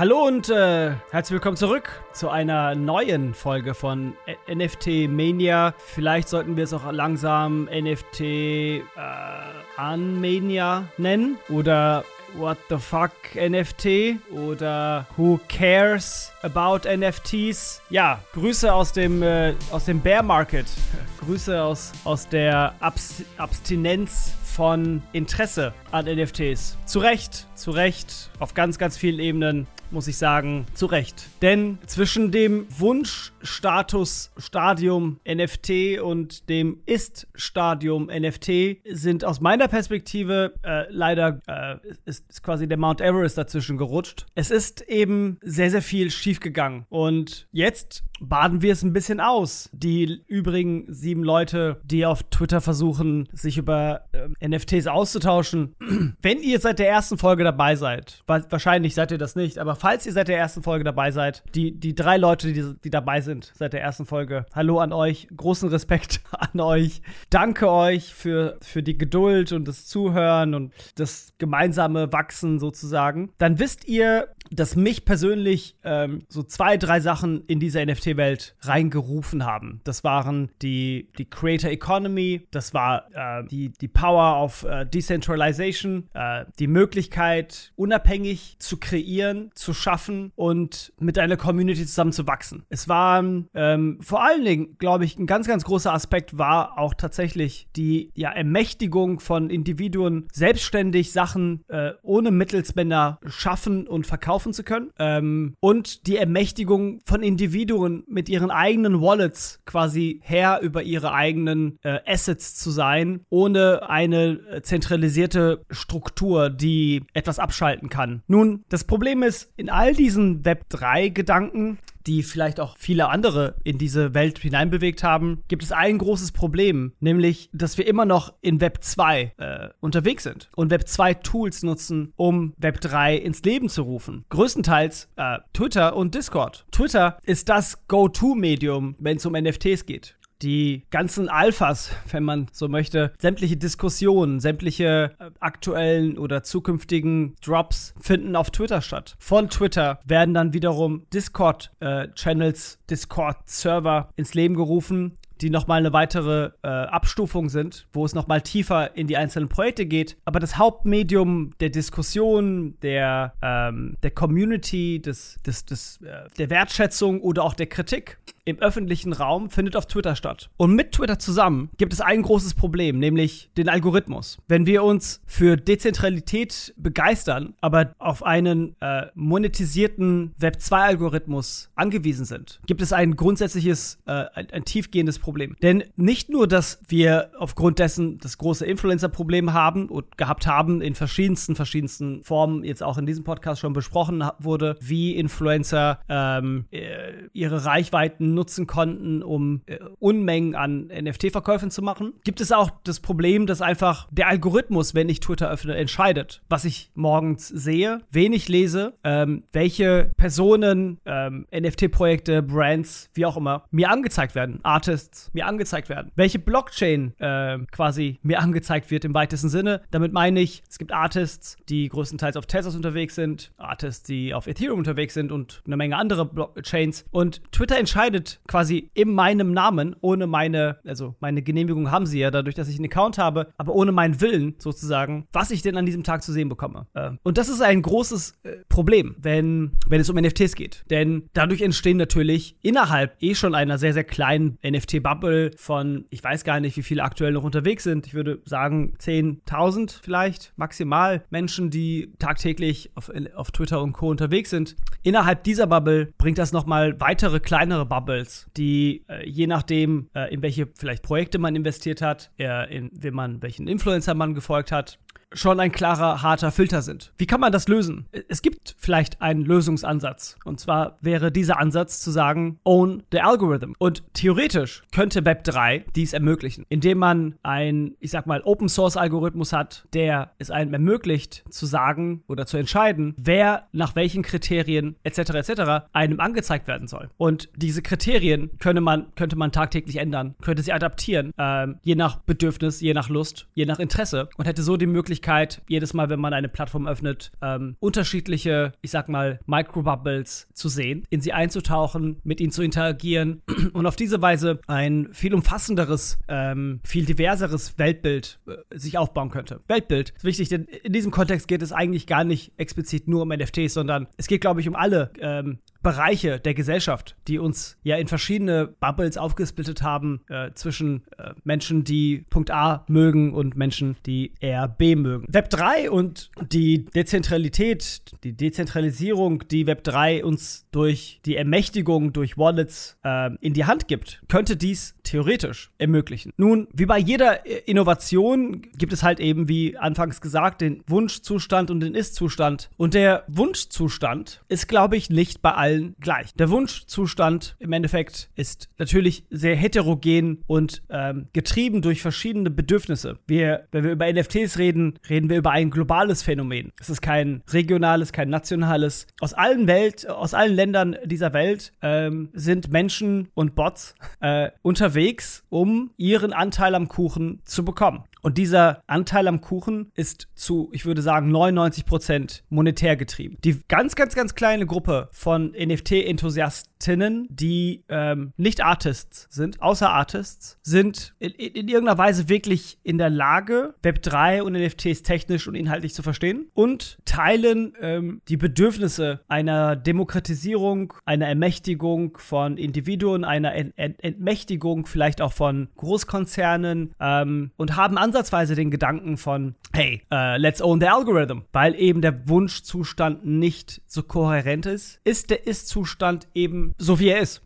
Hallo und äh, herzlich willkommen zurück zu einer neuen Folge von NFT Mania. Vielleicht sollten wir es auch langsam NFT äh, Unmania nennen oder What the fuck NFT oder Who cares about NFTs? Ja, Grüße aus dem äh, aus dem Bear Market. Grüße aus aus der Abs Abstinenz von Interesse an NFTs. Zu Recht, zu Recht, auf ganz, ganz vielen Ebenen muss ich sagen, zu Recht. Denn zwischen dem Wunschstatus Stadium NFT und dem Ist-Stadium NFT sind aus meiner Perspektive äh, leider äh, ist, ist quasi der Mount Everest dazwischen gerutscht. Es ist eben sehr, sehr viel schiefgegangen. Und jetzt baden wir es ein bisschen aus. Die übrigen sieben Leute, die auf Twitter versuchen, sich über äh, NFTs auszutauschen. Wenn ihr seit der ersten Folge dabei seid, wa- wahrscheinlich seid ihr das nicht, aber falls ihr seit der ersten Folge dabei seid, die, die drei Leute, die, die dabei sind seit der ersten Folge, hallo an euch, großen Respekt an euch. Danke euch für, für die Geduld und das Zuhören und das gemeinsame Wachsen sozusagen. Dann wisst ihr, dass mich persönlich ähm, so zwei, drei Sachen in diese NFT-Welt reingerufen haben. Das waren die, die Creator Economy, das war äh, die, die Power of äh, Decentralization, äh, die Möglichkeit, unabhängig zu kreieren, zu schaffen und mit einer Community zusammen zu wachsen. Es war ähm, vor allen Dingen, glaube ich, ein ganz, ganz großer Aspekt war auch tatsächlich die ja, Ermächtigung von Individuen, selbstständig Sachen äh, ohne Mittelsmänner schaffen und verkaufen zu können. Ähm, und die Ermächtigung von Individuen mit ihren eigenen Wallets quasi Herr über ihre eigenen äh, Assets zu sein, ohne eine äh, zentralisierte Struktur, die etwas abschalten kann. Nun, das Problem ist, in all diesen Web3-Gedanken die vielleicht auch viele andere in diese Welt hineinbewegt haben, gibt es ein großes Problem, nämlich, dass wir immer noch in Web 2 äh, unterwegs sind und Web 2 Tools nutzen, um Web 3 ins Leben zu rufen. Größtenteils äh, Twitter und Discord. Twitter ist das Go-To-Medium, wenn es um NFTs geht die ganzen Alphas, wenn man so möchte, sämtliche Diskussionen, sämtliche äh, aktuellen oder zukünftigen Drops finden auf Twitter statt. Von Twitter werden dann wiederum Discord-Channels, Discord-Server ins Leben gerufen, die nochmal eine weitere äh, Abstufung sind, wo es nochmal tiefer in die einzelnen Projekte geht. Aber das Hauptmedium der Diskussion, der, ähm, der Community, des, des, des, äh, der Wertschätzung oder auch der Kritik im öffentlichen Raum findet auf Twitter statt. Und mit Twitter zusammen gibt es ein großes Problem, nämlich den Algorithmus. Wenn wir uns für Dezentralität begeistern, aber auf einen äh, monetisierten Web2-Algorithmus angewiesen sind, gibt es ein grundsätzliches, äh, ein, ein tiefgehendes Problem. Denn nicht nur, dass wir aufgrund dessen das große Influencer-Problem haben und gehabt haben in verschiedensten, verschiedensten Formen, jetzt auch in diesem Podcast schon besprochen wurde, wie Influencer ähm, äh, ihre Reichweiten nutzen konnten, um äh, Unmengen an NFT-Verkäufen zu machen, gibt es auch das Problem, dass einfach der Algorithmus, wenn ich Twitter öffne, entscheidet, was ich morgens sehe, wen ich lese, ähm, welche Personen, ähm, NFT-Projekte, Brands, wie auch immer, mir angezeigt werden, Artists mir angezeigt werden, welche Blockchain äh, quasi mir angezeigt wird im weitesten Sinne. Damit meine ich, es gibt Artists, die größtenteils auf Tezos unterwegs sind, Artists, die auf Ethereum unterwegs sind und eine Menge andere Blockchains. Und Twitter entscheidet quasi in meinem Namen, ohne meine, also meine Genehmigung haben sie ja dadurch, dass ich einen Account habe, aber ohne meinen Willen sozusagen, was ich denn an diesem Tag zu sehen bekomme. Äh, und das ist ein großes äh, Problem, wenn, wenn es um NFTs geht. Denn dadurch entstehen natürlich innerhalb eh schon einer sehr, sehr kleinen NFT-Bubble von, ich weiß gar nicht, wie viele aktuell noch unterwegs sind. Ich würde sagen 10.000 vielleicht maximal Menschen, die tagtäglich auf, auf Twitter und Co. unterwegs sind. Innerhalb dieser Bubble bringt das nochmal weitere kleinere Bubbles, die äh, je nachdem, äh, in welche vielleicht Projekte man investiert hat, äh, in wem man, welchen Influencer man gefolgt hat, schon ein klarer, harter Filter sind. Wie kann man das lösen? Es gibt vielleicht einen Lösungsansatz. Und zwar wäre dieser Ansatz zu sagen, own the algorithm. Und theoretisch könnte Web3 dies ermöglichen, indem man ein, ich sag mal, Open Source Algorithmus hat, der es einem ermöglicht zu sagen oder zu entscheiden, wer nach welchen Kriterien etc. etc. einem angezeigt werden soll. Und diese Kriterien könnte man, könnte man tagtäglich ändern, könnte sie adaptieren, ähm, je nach Bedürfnis, je nach Lust, je nach Interesse und hätte so die Möglichkeit, Möglichkeit, jedes Mal, wenn man eine Plattform öffnet, ähm, unterschiedliche, ich sag mal, Microbubbles zu sehen, in sie einzutauchen, mit ihnen zu interagieren und auf diese Weise ein viel umfassenderes, ähm, viel diverseres Weltbild äh, sich aufbauen könnte. Weltbild ist wichtig, denn in diesem Kontext geht es eigentlich gar nicht explizit nur um NFTs, sondern es geht, glaube ich, um alle ähm, Bereiche der Gesellschaft, die uns ja in verschiedene Bubbles aufgesplittet haben, äh, zwischen äh, Menschen, die Punkt A mögen und Menschen, die eher B mögen. Web 3 und die Dezentralität, die Dezentralisierung, die Web 3 uns durch die Ermächtigung durch Wallets äh, in die Hand gibt, könnte dies theoretisch ermöglichen. Nun, wie bei jeder Innovation gibt es halt eben, wie anfangs gesagt, den Wunschzustand und den Ist-Zustand. Und der Wunschzustand ist, glaube ich, nicht bei allen allen gleich. Der Wunschzustand im Endeffekt ist natürlich sehr heterogen und ähm, getrieben durch verschiedene Bedürfnisse. Wir, wenn wir über NFTs reden, reden wir über ein globales Phänomen. Es ist kein regionales, kein nationales. Aus allen Welt, aus allen Ländern dieser Welt ähm, sind Menschen und Bots äh, unterwegs, um ihren Anteil am Kuchen zu bekommen. Und dieser Anteil am Kuchen ist zu, ich würde sagen, 99 Prozent monetär getrieben. Die ganz, ganz, ganz kleine Gruppe von NFT-Enthusiastinnen, die ähm, nicht Artists sind, außer Artists, sind in, in, irgendeiner Weise wirklich in der Lage, Web3 und NFTs technisch und inhaltlich zu verstehen und teilen ähm, die Bedürfnisse einer Demokratisierung, einer Ermächtigung von Individuen, einer Ent Ent Entmächtigung vielleicht auch von Großkonzernen ähm, und haben ansatzweise den Gedanken von, hey, uh, let's own the algorithm, weil eben der Wunschzustand nicht so kohärent ist, ist der Ist-Zustand eben so, wie er ist.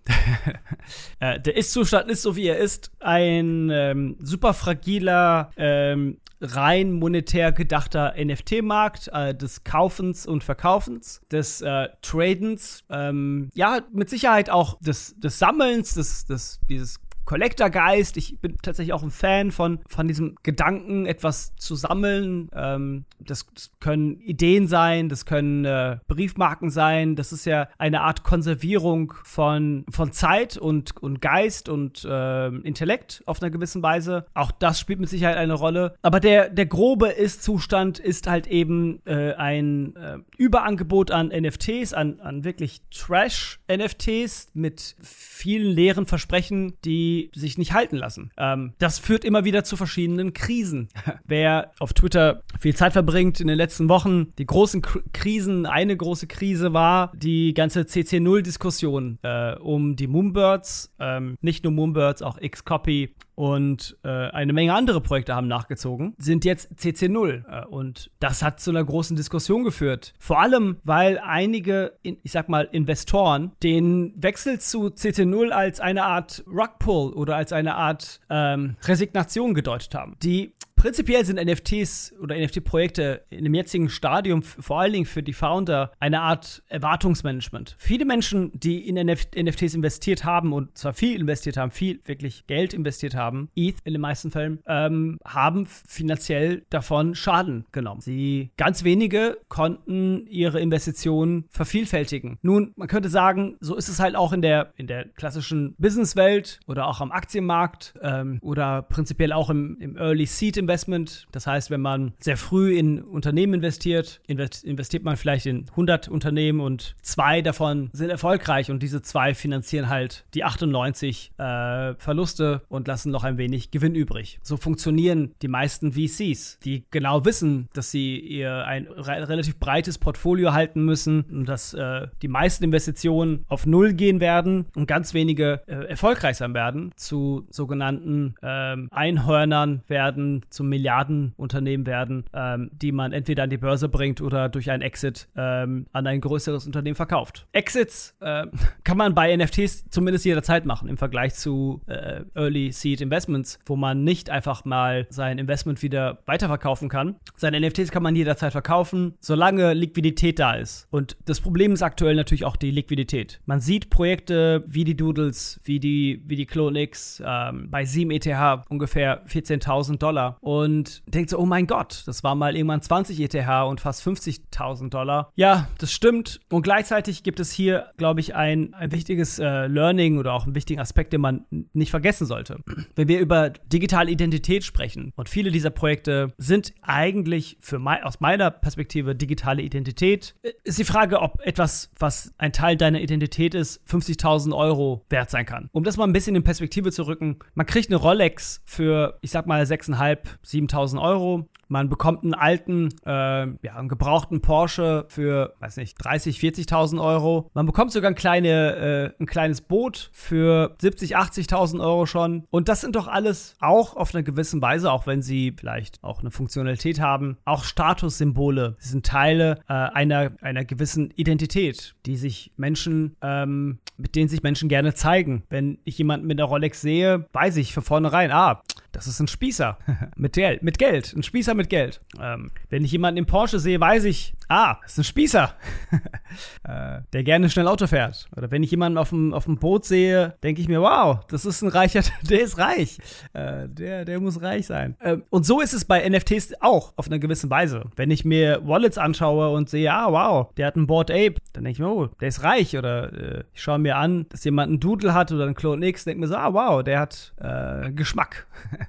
äh, der Ist-Zustand ist so, wie er ist, ein ähm, super fragiler, ähm, rein monetär gedachter NFT-Markt äh, des Kaufens und Verkaufens, des äh, Tradens, ähm, ja, mit Sicherheit auch des, des Sammelns, des, des, dieses Collector-Geist. Ich bin tatsächlich auch ein Fan von, von diesem Gedanken, etwas zu sammeln. Ähm, das, das, können Ideen sein, das können äh, Briefmarken sein. Das ist ja eine Art Konservierung von, von Zeit und, und Geist und äh, Intellekt auf einer gewissen Weise. Auch das spielt mit Sicherheit eine Rolle. Aber der, der grobe Ist-Zustand ist halt eben äh, ein äh, Überangebot an NFTs, an, an wirklich Trash-NFTs mit vielen leeren Versprechen, die sich nicht halten lassen. Ähm, das führt immer wieder zu verschiedenen Krisen. Wer auf Twitter viel Zeit verbringt in den letzten Wochen, die großen K Krisen, eine große Krise war die ganze CC0-Diskussion äh, um die Moonbirds, ähm, nicht nur Moonbirds, auch Xcopy und äh, eine Menge andere Projekte haben nachgezogen, sind jetzt CC0. Äh, und das hat zu einer großen Diskussion geführt. Vor allem, weil einige, ich sag mal, Investoren den Wechsel zu CC0 als eine Art Rugpull oder als eine Art ähm, Resignation gedeutet haben. Die Prinzipiell sind NFTs oder NFT-Projekte in dem jetzigen Stadium vor allen Dingen für die Founder eine Art Erwartungsmanagement. Viele Menschen, die in NF NFTs investiert haben und zwar viel investiert haben, viel wirklich Geld investiert haben, ETH in den meisten Fällen, ähm, haben finanziell davon Schaden genommen. Sie ganz wenige konnten ihre Investitionen vervielfältigen. Nun, man könnte sagen, so ist es halt auch in der in der klassischen Businesswelt oder auch am Aktienmarkt ähm, oder prinzipiell auch im, im Early Seed Investment Investment. Das heißt, wenn man sehr früh in Unternehmen investiert, investiert man vielleicht in 100 Unternehmen und zwei davon sind erfolgreich und diese zwei finanzieren halt die 98 äh, Verluste und lassen noch ein wenig Gewinn übrig. So funktionieren die meisten VCs, die genau wissen, dass sie ihr ein re relativ breites Portfolio halten müssen und dass äh, die meisten Investitionen auf Null gehen werden und ganz wenige äh, erfolgreich sein werden, zu sogenannten ähm, Einhörnern werden, zu Milliardenunternehmen werden, ähm, die man entweder an die Börse bringt oder durch einen Exit ähm, an ein größeres Unternehmen verkauft. Exits äh, kann man bei NFTs zumindest jederzeit machen im Vergleich zu äh, Early Seed Investments, wo man nicht einfach mal sein Investment wieder weiterverkaufen kann. Seine NFTs kann man jederzeit verkaufen, solange Liquidität da ist. Und das Problem ist aktuell natürlich auch die Liquidität. Man sieht Projekte wie die Doodles, wie die, wie die Clone X ähm, bei 7 ETH ungefähr 14.000 Dollar und denkt so, oh mein Gott, das war mal irgendwann 20 ETH und fast 50.000 Dollar. Ja, das stimmt. Und gleichzeitig gibt es hier, glaube ich, ein, ein wichtiges äh, Learning oder auch einen wichtigen Aspekt, den man nicht vergessen sollte. Wenn wir über digitale Identität sprechen und viele dieser Projekte sind eigentlich für mein, aus meiner Perspektive digitale Identität, äh, ist die Frage, ob etwas, was ein Teil deiner Identität ist, 50.000 Euro wert sein kann. Um das mal ein bisschen in Perspektive zu rücken, man kriegt eine Rolex für, ich sag mal, 6.500, 7.000 Euro. Man bekommt einen alten, äh, ja, einen gebrauchten Porsche für, weiß nicht, 30, 40.000 Euro. Man bekommt sogar ein, kleine, äh, ein kleines Boot für 70, 80.000 Euro schon. Und das sind doch alles auch auf eine gewisse Weise, auch wenn sie vielleicht auch eine Funktionalität haben, auch Statussymbole. Sie sind Teile äh, einer, einer gewissen Identität, die sich Menschen, ähm, mit denen sich Menschen gerne zeigen. Wenn ich jemanden mit einer Rolex sehe, weiß ich von vornherein, ah, das ist ein Spießer mit, Geld, mit Geld. Ein Spießer mit Geld. Ähm, wenn ich jemanden im Porsche sehe, weiß ich, ah, das ist ein Spießer, äh, der gerne schnell Auto fährt. Oder wenn ich jemanden auf dem, auf dem Boot sehe, denke ich mir, wow, das ist ein reicher, der ist reich. Äh, der, der muss reich sein. Ähm, und so ist es bei NFTs auch auf eine gewisse Weise. Wenn ich mir Wallets anschaue und sehe, ah, wow, der hat einen Board Ape, dann denke ich mir, oh, der ist reich. Oder äh, ich schaue mir an, dass jemand einen Doodle hat oder einen Clone X, denke mir so, ah, wow, der hat äh, Geschmack.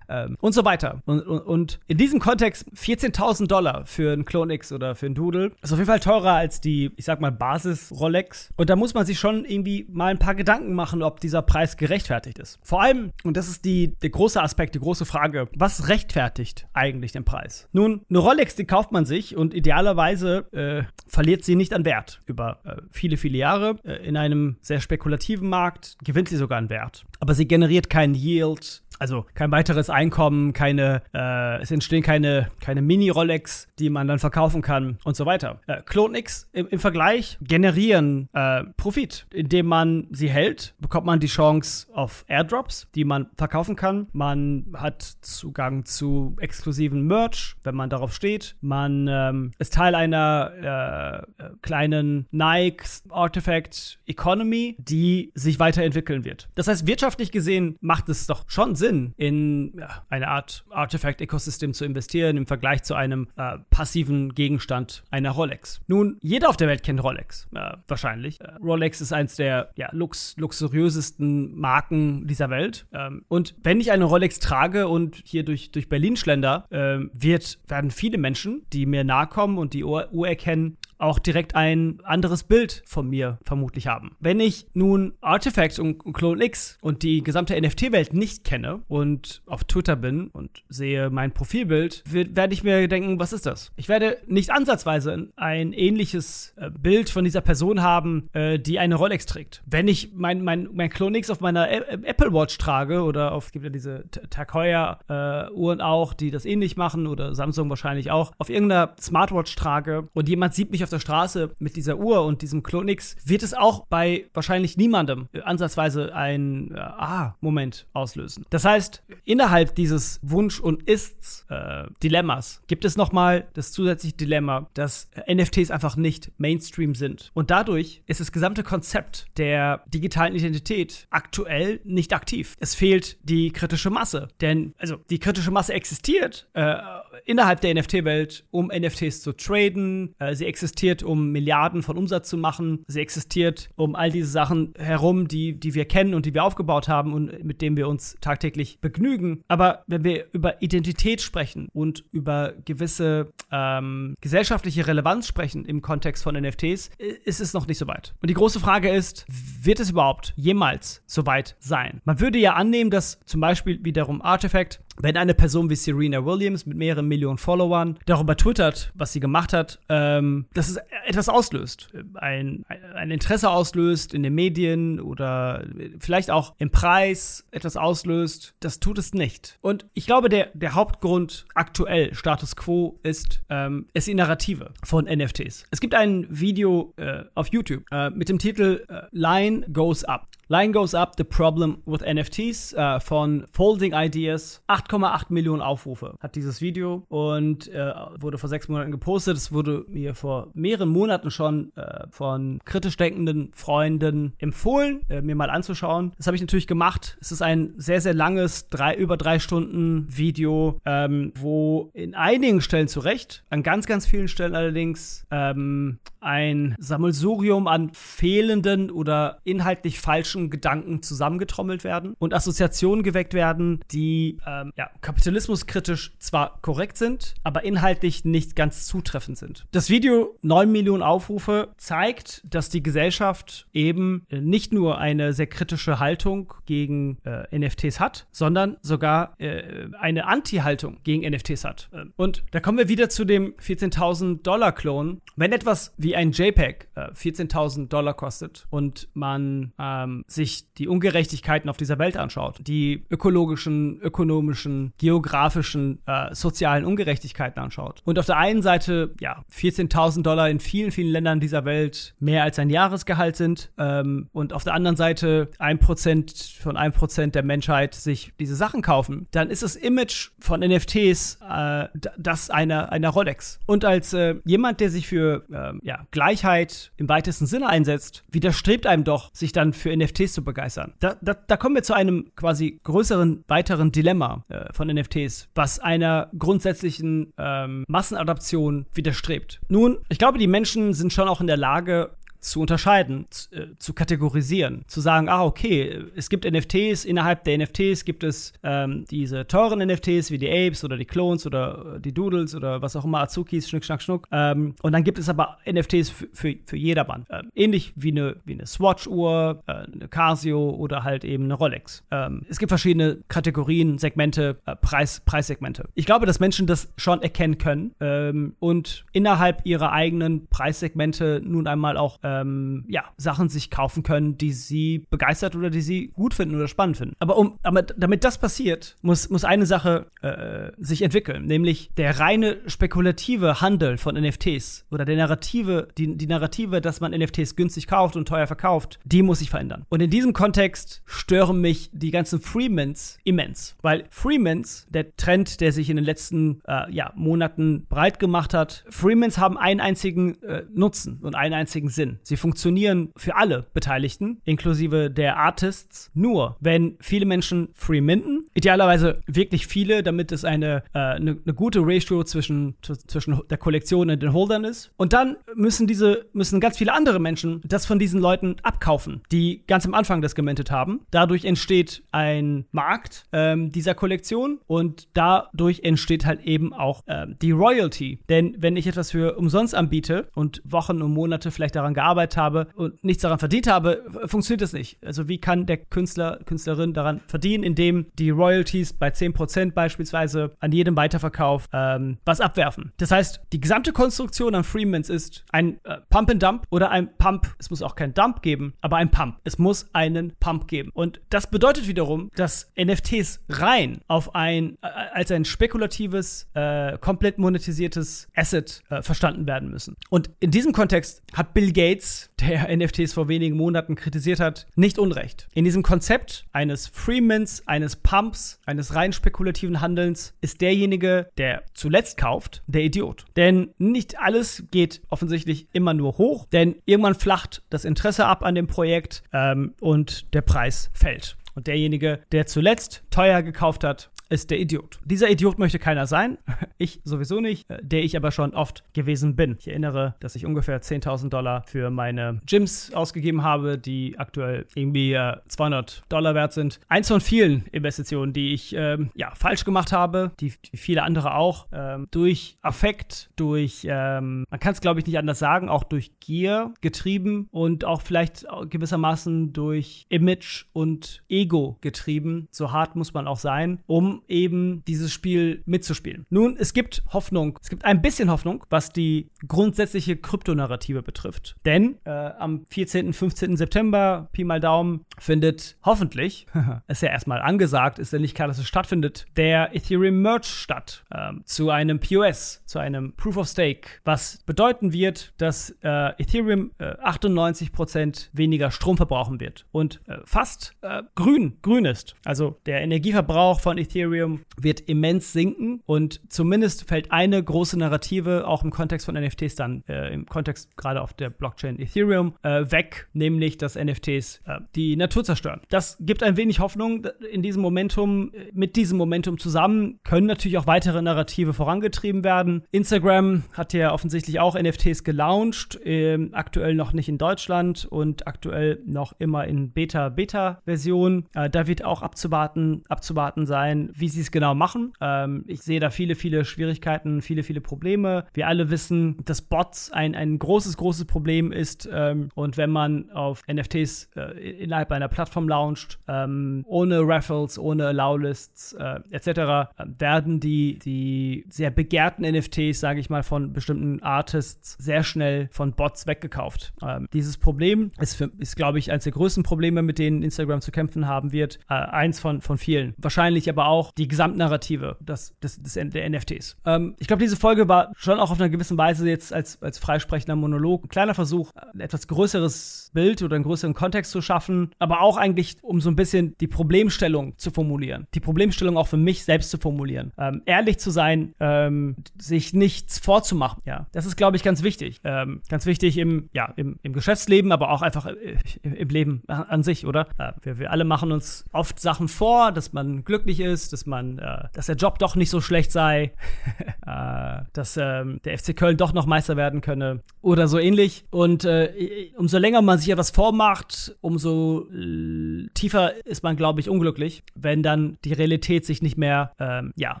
Ähm, und so weiter. Und, und, und in diesem Kontext 14.000 Dollar für einen Clone X oder für einen Doodle ist auf jeden Fall teurer als die, ich sag mal, Basis-Rolex. Und da muss man sich schon irgendwie mal ein paar Gedanken machen, ob dieser Preis gerechtfertigt ist. Vor allem, und das ist die, der große Aspekt, die große Frage, was rechtfertigt eigentlich den Preis? Nun, eine Rolex, die kauft man sich und idealerweise äh, verliert sie nicht an Wert. Über äh, viele, viele Jahre äh, in einem sehr spekulativen Markt gewinnt sie sogar an Wert. Aber sie generiert keinen Yield, also kein weiteres Einkommen, keine, äh, es entstehen keine, keine Mini-Rolex, die man dann verkaufen kann und so weiter. Äh, CloneX im, im Vergleich generieren äh, Profit. Indem man sie hält, bekommt man die Chance auf Airdrops, die man verkaufen kann. Man hat Zugang zu exklusiven Merch, wenn man darauf steht. Man ähm, ist Teil einer äh, kleinen Nike Artifact Economy, die sich weiterentwickeln wird. Das heißt, wirtschaftlich gesehen macht es doch schon Sinn, Sinn, in ja, eine Art Artifact-Ökosystem zu investieren im Vergleich zu einem äh, passiven Gegenstand einer Rolex. Nun, jeder auf der Welt kennt Rolex, äh, wahrscheinlich. Äh, Rolex ist eins der ja, lux luxuriösesten Marken dieser Welt. Ähm, und wenn ich eine Rolex trage und hier durch, durch Berlin schlender, ähm, wird, werden viele Menschen, die mir nahe kommen und die Uhr, Uhr erkennen, auch direkt ein anderes Bild von mir vermutlich haben. Wenn ich nun Artifact und Clone X und die gesamte NFT-Welt nicht kenne und auf Twitter bin und sehe mein Profilbild, werde ich mir denken, was ist das? Ich werde nicht ansatzweise ein ähnliches äh, Bild von dieser Person haben, äh, die eine Rolex trägt. Wenn ich mein, mein, mein Clone X auf meiner Apple Watch trage oder auf, es gibt ja diese Tag Heuer äh, Uhren auch, die das ähnlich machen oder Samsung wahrscheinlich auch, auf irgendeiner Smartwatch trage und jemand sieht mich auf der Straße mit dieser Uhr und diesem Klonix, wird es auch bei wahrscheinlich niemandem ansatzweise ein äh, Ah-Moment auslösen. Das heißt, innerhalb dieses Wunsch- und Ist-Dilemmas äh, gibt es nochmal das zusätzliche Dilemma, dass NFTs einfach nicht Mainstream sind. Und dadurch ist das gesamte Konzept der digitalen Identität aktuell nicht aktiv. Es fehlt die kritische Masse. Denn, also, die kritische Masse existiert äh, innerhalb der NFT-Welt, um NFTs zu traden. Äh, sie existiert existiert, um Milliarden von Umsatz zu machen. Sie existiert um all diese Sachen herum, die, die wir kennen und die wir aufgebaut haben und mit denen wir uns tagtäglich begnügen. Aber wenn wir über Identität sprechen und über gewisse ähm, gesellschaftliche Relevanz sprechen im Kontext von NFTs, ist es noch nicht so weit. Und die große Frage ist, wird es überhaupt jemals so weit sein? Man würde ja annehmen, dass zum Beispiel wiederum Artifact wenn eine Person wie Serena Williams mit mehreren Millionen Followern darüber twittert, was sie gemacht hat, ähm, dass es etwas auslöst. Ein, ein Interesse auslöst in den Medien oder vielleicht auch im Preis etwas auslöst, das tut es nicht. Und ich glaube, der, der Hauptgrund aktuell, Status Quo, ist, ähm, ist die Narrative von NFTs. Es gibt ein Video äh, auf YouTube äh, mit dem Titel äh, Line Goes Up. Line Goes Up, The Problem with NFTs äh, von Folding Ideas. 8,8 Millionen Aufrufe hat dieses Video und äh, wurde vor sechs Monaten gepostet. Es wurde mir vor mehreren Monaten schon äh, von kritisch denkenden Freunden empfohlen, äh, mir mal anzuschauen. Das habe ich natürlich gemacht. Es ist ein sehr, sehr langes, drei, über drei Stunden Video, ähm, wo in einigen Stellen zu Recht, an ganz, ganz vielen Stellen allerdings ähm, ein Sammelsurium an fehlenden oder inhaltlich falschen Gedanken zusammengetrommelt werden und Assoziationen geweckt werden, die ähm, ja, kapitalismuskritisch zwar korrekt sind, aber inhaltlich nicht ganz zutreffend sind. Das Video 9 Millionen Aufrufe zeigt, dass die Gesellschaft eben nicht nur eine sehr kritische Haltung gegen äh, NFTs hat, sondern sogar äh, eine Anti-Haltung gegen NFTs hat. Ähm, und da kommen wir wieder zu dem 14.000 Dollar Klon. Wenn etwas wie ein JPEG äh, 14.000 Dollar kostet und man ähm, sich die Ungerechtigkeiten auf dieser Welt anschaut, die ökologischen, ökonomischen, geografischen, äh, sozialen Ungerechtigkeiten anschaut und auf der einen Seite ja 14.000 Dollar in vielen, vielen Ländern dieser Welt mehr als ein Jahresgehalt sind ähm, und auf der anderen Seite ein Prozent von einem Prozent der Menschheit sich diese Sachen kaufen, dann ist das Image von NFTs äh, das einer, einer Rolex. Und als äh, jemand, der sich für äh, ja, Gleichheit im weitesten Sinne einsetzt, widerstrebt einem doch, sich dann für NFTs zu begeistern. Da, da, da kommen wir zu einem quasi größeren, weiteren Dilemma äh, von NFTs, was einer grundsätzlichen ähm, Massenadaption widerstrebt. Nun, ich glaube, die Menschen sind schon auch in der Lage, zu unterscheiden, zu, äh, zu, kategorisieren, zu sagen, ah, okay, es gibt NFTs, innerhalb der NFTs gibt es ähm, diese teuren NFTs wie die Apes oder die Clones oder äh, die Doodles oder was auch immer, Azukis, Schnick, Schnack, Schnuck. Ähm, und dann gibt es aber NFTs für, für, jedermann. Ähm, ähnlich wie eine, wie eine Swatch-Uhr, äh, eine Casio oder halt eben eine Rolex. Ähm, es gibt verschiedene Kategorien, Segmente, äh, Preis, Preissegmente. Ich glaube, dass Menschen das schon erkennen können ähm, und innerhalb ihrer eigenen Preissegmente nun einmal auch äh, ähm, ja, Sachen sich kaufen können, die sie begeistert oder die sie gut finden oder spannend finden. Aber um, aber damit das passiert, muss, muss eine Sache äh, sich entwickeln, nämlich der reine spekulative Handel von NFTs oder der Narrative, die, die Narrative, dass man NFTs günstig kauft und teuer verkauft, die muss sich verändern. Und in diesem Kontext stören mich die ganzen Freemans immens, weil Freemans, der Trend, der sich in den letzten äh, ja, Monaten breit gemacht hat, Freemans haben einen einzigen äh, Nutzen und einen einzigen Sinn. Sie funktionieren für alle Beteiligten, inklusive der Artists, nur wenn viele Menschen free minten. Idealerweise wirklich viele, damit es eine, äh, eine, eine, gute Ratio zwischen, zwischen der Kollektion und den Holdern ist. Und dann müssen diese, müssen ganz viele andere Menschen das von diesen Leuten abkaufen, die ganz am Anfang das gemintet haben. Dadurch entsteht ein Markt ähm, dieser Kollektion und dadurch entsteht halt eben auch ähm, die Royalty. Denn wenn ich etwas für umsonst anbiete und Wochen und Monate vielleicht daran gearbeitet gearbeitet habe und nichts daran verdient habe, funktioniert das nicht. Also wie kann der Künstler, Künstlerin daran verdienen, indem die Royalties bei 10% beispielsweise an jedem Weiterverkauf ähm, was abwerfen. Das heißt, die gesamte Konstruktion an Freemans ist ein äh, Pump and Dump oder ein Pump. Es muss auch kein Dump geben, aber ein Pump. Es muss einen Pump geben. Und das bedeutet wiederum, dass NFTs rein auf ein, äh, als ein spekulatives, äh, komplett monetisiertes Asset äh, verstanden werden müssen. Und in diesem Kontext hat Bill Gates Gates, der NFTs vor wenigen Monaten kritisiert hat, nicht unrecht. In diesem Konzept eines Freemans, eines Pumps, eines rein spekulativen Handelns ist derjenige, der zuletzt kauft, der Idiot. Denn nicht alles geht offensichtlich immer nur hoch, denn irgendwann flacht das Interesse ab an dem Projekt ähm, und der Preis fällt. Und derjenige, der zuletzt teuer gekauft hat, ist der Idiot. Dieser Idiot möchte keiner sein. Ich sowieso nicht, äh, der ich aber schon oft gewesen bin. Ich erinnere, dass ich ungefähr 10.000 Dollar für meine Gyms ausgegeben habe, die aktuell irgendwie 200 Dollar wert sind. Eins von vielen Investitionen, die ich ähm, ja, falsch gemacht habe, die, die viele andere auch, ähm, durch Affekt, durch, ähm, man kann es glaube ich nicht anders sagen, auch durch Gier getrieben und auch vielleicht gewissermaßen durch Image und Ego getrieben. So hart muss man auch sein, um eben dieses Spiel mitzuspielen. Nun, es gibt Hoffnung, es gibt ein bisschen Hoffnung, was die grundsätzliche Kryptonarrative betrifft. Denn äh, am 14., 15. September, Pi mal Daumen, findet hoffentlich, ist ja erstmal angesagt, ist ja nicht klar, dass es stattfindet, der Ethereum Merge statt. Ähm, zu einem POS, zu einem Proof of Stake, was bedeuten wird, dass äh, Ethereum äh, 98% weniger Strom verbrauchen wird und äh, fast äh, grün, grün ist. Also der Energieverbrauch von Ethereum wird immens sinken und zumindest fällt eine große Narrative auch im Kontext von NFTs dann, äh, im Kontext gerade auf der Blockchain Ethereum, äh, weg, nämlich dass NFTs die Natur zerstören. Das gibt ein wenig Hoffnung in diesem Momentum. Mit diesem Momentum zusammen können natürlich auch weitere Narrative vorangetrieben werden. Instagram hat ja offensichtlich auch NFTs gelauncht, äh, aktuell noch nicht in Deutschland und aktuell noch immer in Beta-Beta-Version. Äh, da wird auch abzuwarten, abzuwarten sein, wie sie es genau machen. Ähm, ich sehe da viele, viele Schwierigkeiten, viele, viele Probleme. Wir alle wissen, dass Bots ein, ein großes, großes Problem ist. Ähm, und wenn man auf NFTs äh, innerhalb einer Plattform launcht, ähm, ohne Raffles, ohne Allow-Lists äh, etc., äh, werden die, die sehr begehrten NFTs, sage ich mal, von bestimmten Artists sehr schnell von Bots weggekauft. Ähm, dieses Problem ist, ist glaube ich, eines der größten Probleme, mit denen Instagram zu kämpfen haben wird. Äh, eins von, von vielen. Wahrscheinlich aber auch die Gesamtnarrative des, des, des der NFTs. Ähm, ich glaube, diese Folge war schon auch auf einer gewissen Weise jetzt als, als freisprechender Monolog ein kleiner Versuch, ein etwas größeres Bild oder einen größeren Kontext zu schaffen, aber auch eigentlich, um so ein bisschen die Problemstellung zu formulieren. Die Problemstellung auch für mich selbst zu formulieren. Ähm, ehrlich zu sein, ähm, sich nichts vorzumachen. Ja, das ist, glaube ich, ganz wichtig. Ähm, ganz wichtig im, ja, im, im Geschäftsleben, aber auch einfach äh, im Leben an sich, oder? Äh, wir, wir alle machen uns oft Sachen vor, dass man glücklich ist, dass man, äh, dass der Job doch nicht so schlecht sei, äh, dass ähm, der FC Köln doch noch Meister werden könne oder so ähnlich. Und äh, umso länger man sich etwas vormacht, umso äh, tiefer ist man, glaube ich, unglücklich, wenn dann die Realität sich nicht mehr ähm, ja,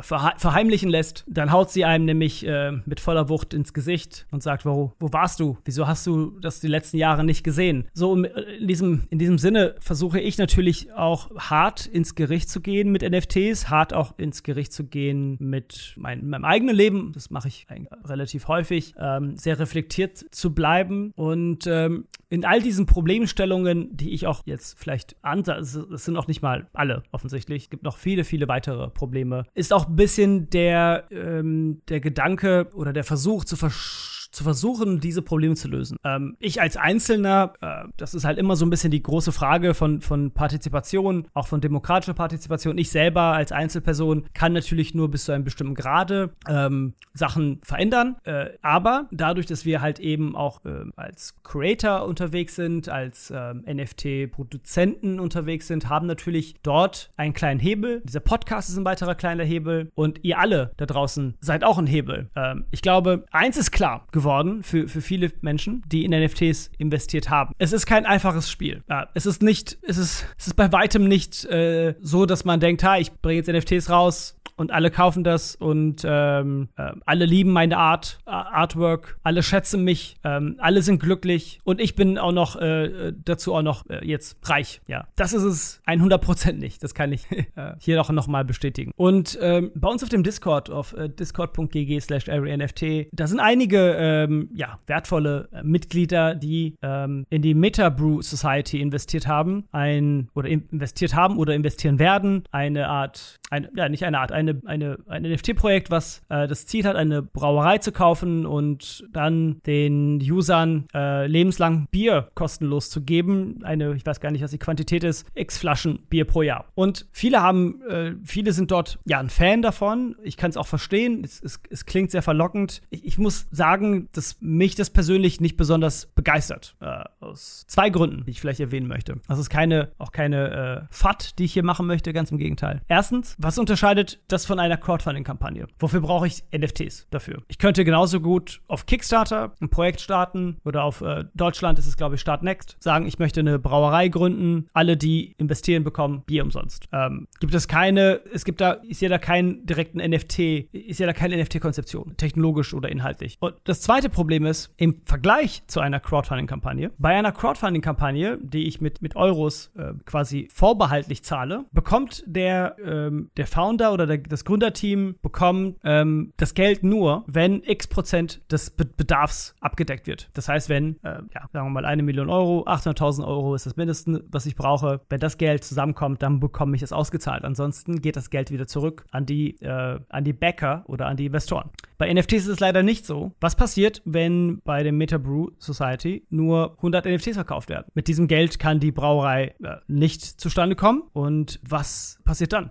verhe verheimlichen lässt. Dann haut sie einem nämlich äh, mit voller Wucht ins Gesicht und sagt, wo, wo warst du? Wieso hast du das die letzten Jahre nicht gesehen? So in diesem, in diesem Sinne versuche ich natürlich auch hart ins Gericht zu gehen mit NFTs, hart auch ins Gericht zu gehen mit mein, meinem eigenen Leben. Das mache ich relativ häufig. Ähm, sehr reflektiert zu bleiben und ähm, in all diesen Problemstellungen, die ich auch jetzt vielleicht an, es sind auch nicht mal alle offensichtlich, es gibt noch viele, viele weitere Probleme, ist auch ein bisschen der, ähm, der Gedanke oder der Versuch zu verstehen, zu versuchen, diese Probleme zu lösen. Ähm, ich als Einzelner, äh, das ist halt immer so ein bisschen die große Frage von, von Partizipation, auch von demokratischer Partizipation. Ich selber als Einzelperson kann natürlich nur bis zu einem bestimmten Grade ähm, Sachen verändern, äh, aber dadurch, dass wir halt eben auch äh, als Creator unterwegs sind, als ähm, NFT-Produzenten unterwegs sind, haben natürlich dort einen kleinen Hebel. Dieser Podcast ist ein weiterer kleiner Hebel und ihr alle da draußen seid auch ein Hebel. Ähm, ich glaube, eins ist klar, geworden für, für viele Menschen, die in NFTs investiert haben. Es ist kein einfaches Spiel. Ja, es ist nicht, es ist, es ist bei weitem nicht äh, so, dass man denkt, ha, ich bringe jetzt NFTs raus, und alle kaufen das und ähm, äh, alle lieben meine Art, Artwork, alle schätzen mich, ähm, alle sind glücklich und ich bin auch noch äh, dazu auch noch äh, jetzt reich. Ja, das ist es 100% nicht. Das kann ich äh, hier auch noch mal bestätigen. Und ähm, bei uns auf dem Discord auf äh, discord.gg slash nft da sind einige ähm, ja, wertvolle äh, Mitglieder, die ähm, in die MetaBrew Society investiert haben, ein oder investiert haben oder investieren werden, eine Art, ein, ja nicht eine Art, eine, eine, ein NFT-Projekt, was äh, das Ziel hat, eine Brauerei zu kaufen und dann den Usern äh, lebenslang Bier kostenlos zu geben. Eine, ich weiß gar nicht, was die Quantität ist, x Flaschen Bier pro Jahr. Und viele haben, äh, viele sind dort ja ein Fan davon. Ich kann es auch verstehen. Es, es, es, klingt sehr verlockend. Ich, ich, muss sagen, dass mich das persönlich nicht besonders begeistert. Äh, aus zwei Gründen, die ich vielleicht erwähnen möchte. Das ist keine, auch keine äh, FAT, die ich hier machen möchte, ganz im Gegenteil. Erstens, was unterscheidet das von einer Crowdfunding-Kampagne. Wofür brauche ich NFTs dafür? Ich könnte genauso gut auf Kickstarter ein Projekt starten oder auf äh, Deutschland ist es, glaube ich, Start Next, sagen, ich möchte eine Brauerei gründen. Alle, die investieren, bekommen Bier umsonst. Ähm, gibt es keine, es gibt da, ich sehe da keinen direkten NFT, ich sehe da keine NFT-Konzeption, technologisch oder inhaltlich. Und das zweite Problem ist, im Vergleich zu einer Crowdfunding-Kampagne, bei einer Crowdfunding-Kampagne, die ich mit, mit Euros äh, quasi vorbehaltlich zahle, bekommt der, ähm, der Founder oder der, das Gründerteam bekommt ähm, das Geld nur, wenn x Prozent des Be Bedarfs abgedeckt wird. Das heißt, wenn, äh, ja, sagen wir mal, eine Million Euro, 800.000 Euro ist das Mindeste, was ich brauche. Wenn das Geld zusammenkommt, dann bekomme ich es ausgezahlt. Ansonsten geht das Geld wieder zurück an die, äh, an die Backer oder an die Investoren. Bei NFTs ist es leider nicht so. Was passiert, wenn bei dem Metabrew Society nur 100 NFTs verkauft werden? Mit diesem Geld kann die Brauerei äh, nicht zustande kommen. Und was passiert dann?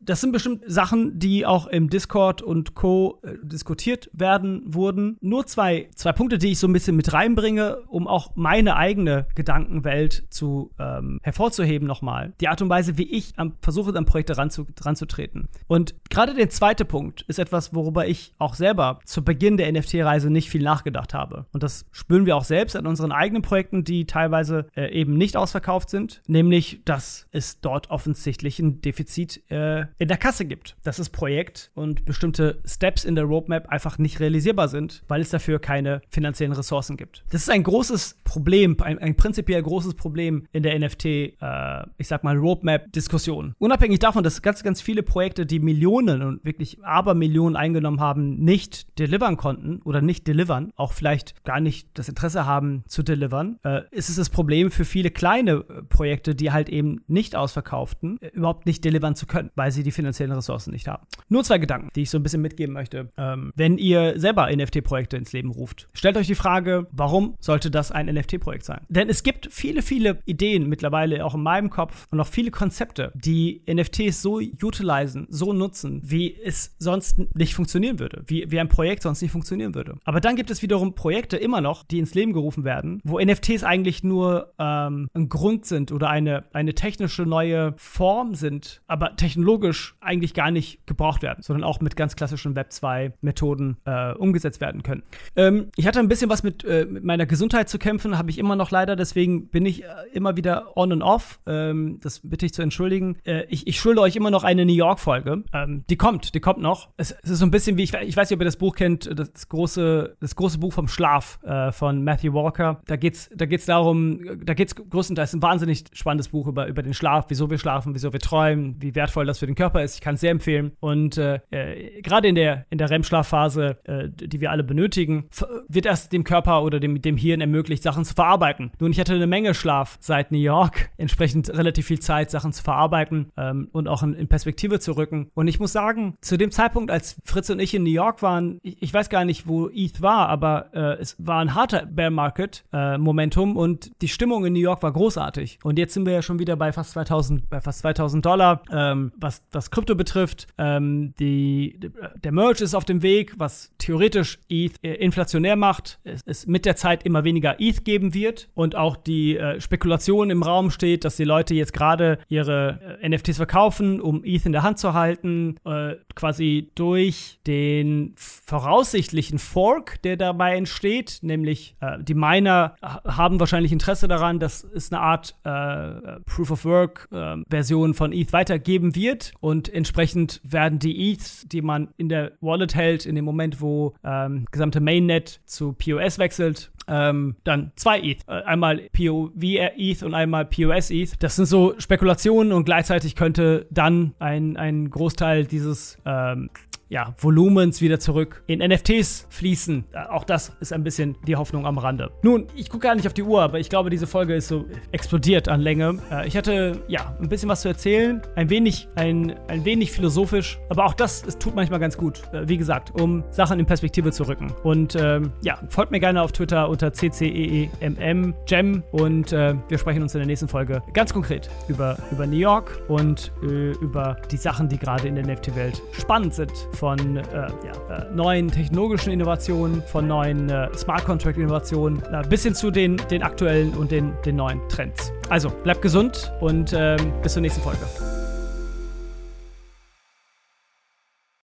Das sind bestimmt Sachen, die auch im Discord und Co. Äh, diskutiert werden wurden. Nur zwei, zwei Punkte, die ich so ein bisschen mit reinbringe, um auch meine eigene Gedankenwelt zu ähm, hervorzuheben nochmal. Die Art und Weise, wie ich am, versuche, an Projekte ranzu, ranzutreten. Und gerade der zweite Punkt ist etwas, worüber ich auch selber zu Beginn der NFT-Reise nicht viel nachgedacht habe. Und das spüren wir auch selbst an unseren eigenen Projekten, die teilweise äh, eben nicht ausverkauft sind. Nämlich, dass es dort offensichtlich ein Defizit äh, in der Kasse gibt. Dass das Projekt und bestimmte Steps in der Roadmap einfach nicht realisierbar sind, weil es dafür keine finanziellen Ressourcen gibt. Das ist ein großes Problem, ein, ein prinzipiell großes Problem in der NFT, äh, ich sag mal, Roadmap-Diskussion. Unabhängig davon, dass ganz, ganz viele Projekte, die Millionen und wirklich Abermillionen eingenommen haben, nicht delivern konnten oder nicht delivern, auch vielleicht gar nicht das Interesse haben zu delivern, äh, ist es das Problem für viele kleine äh, Projekte, die halt eben nicht ausverkauften, äh, überhaupt nicht delivern zu können, weil sie die finanziellen Ressourcen nicht haben. Nur zwei Gedanken, die ich so ein bisschen mitgeben möchte. Ähm, wenn ihr selber NFT-Projekte ins Leben ruft, stellt euch die Frage, warum sollte das ein NFT-Projekt sein? Denn es gibt viele, viele Ideen mittlerweile auch in meinem Kopf und auch viele Konzepte, die NFTs so utilisen, so nutzen, wie es sonst nicht funktionieren würde, wie, wie ein Projekt sonst nicht funktionieren würde. Aber dann gibt es wiederum Projekte immer noch, die ins Leben gerufen werden, wo NFTs eigentlich nur ähm, ein Grund sind oder eine, eine technische neue Form sind, aber technologisch eigentlich gar nicht gebraucht werden, sondern auch mit ganz klassischen Web 2-Methoden äh, umgesetzt werden können. Ähm, ich hatte ein bisschen was mit, äh, mit meiner Gesundheit zu kämpfen, habe ich immer noch leider, deswegen bin ich äh, immer wieder on und off. Ähm, das bitte ich zu entschuldigen. Äh, ich, ich schulde euch immer noch eine New York-Folge. Ähm, die kommt, die kommt noch. Es, es, ist so ein bisschen wie, ich, ich weiß nicht, ob ihr das Buch kennt, das große, das große Buch vom Schlaf äh, von Matthew Walker. Da geht es da geht's darum, da geht es größtenteils ein wahnsinnig spannendes Buch über, über den Schlaf, wieso wir schlafen, wieso wir träumen, wie wertvoll das für den Körper ist. Ich kann es sehr empfehlen. Und äh, äh gerade in der, in der REM-Schlafphase, äh, die wir alle benötigen, wird erst dem Körper oder dem, dem Hirn ermöglicht, Sachen zu verarbeiten. Nun, ich hatte eine Menge Schlaf seit New York, entsprechend relativ viel Zeit, Sachen zu verarbeiten ähm, und auch in, in, Perspektive zu rücken. Und ich muss sagen, zu dem Zeitpunkt, als Fritz und ich in New York waren, ich, ich weiß gar nicht, wo ETH war, aber äh, es war ein harter Bear Market äh, Momentum und die Stimmung in New York war großartig. Und jetzt sind wir ja schon wieder bei fast 2000, bei fast 2000 Dollar, ähm, was das Krypto betrifft. Ähm, die, der Merge ist auf dem Weg, was theoretisch ETH äh, inflationär macht. Es, es mit der Zeit immer weniger ETH geben wird und auch die äh, Spekulation im Raum steht, dass die Leute jetzt gerade ihre äh, NFTs verkaufen, um ETH in der Hand zu halten, äh, quasi durch den voraussichtlichen Fork, der dabei entsteht, nämlich äh, die Miner haben wahrscheinlich Interesse daran, dass es eine Art äh, Proof of Work Version von ETH weitergeben wird und entsprechend werden die ETH, die man in der Wallet hält, in dem Moment, wo ähm, gesamte Mainnet zu POS wechselt, ähm, dann zwei ETH. Äh, einmal POV-ETH und einmal POS-ETH. Das sind so Spekulationen und gleichzeitig könnte dann ein, ein Großteil dieses ähm, ja, Volumens wieder zurück in NFTs fließen. Äh, auch das ist ein bisschen die Hoffnung am Rande. Nun, ich gucke gar nicht auf die Uhr, aber ich glaube, diese Folge ist so explodiert an Länge. Äh, ich hatte ja ein bisschen was zu erzählen, ein wenig, ein, ein wenig philosophisch, aber auch das es tut manchmal ganz gut. Äh, wie gesagt, um Sachen in Perspektive zu rücken. Und ähm, ja, folgt mir gerne auf Twitter unter CCEEMM Gem und äh, wir sprechen uns in der nächsten Folge ganz konkret über, über New York und äh, über die Sachen, die gerade in der NFT-Welt spannend sind von äh, ja, äh, neuen technologischen Innovationen, von neuen äh, Smart Contract Innovationen, äh, bis hin zu den, den aktuellen und den, den neuen Trends. Also bleibt gesund und ähm, bis zur nächsten Folge.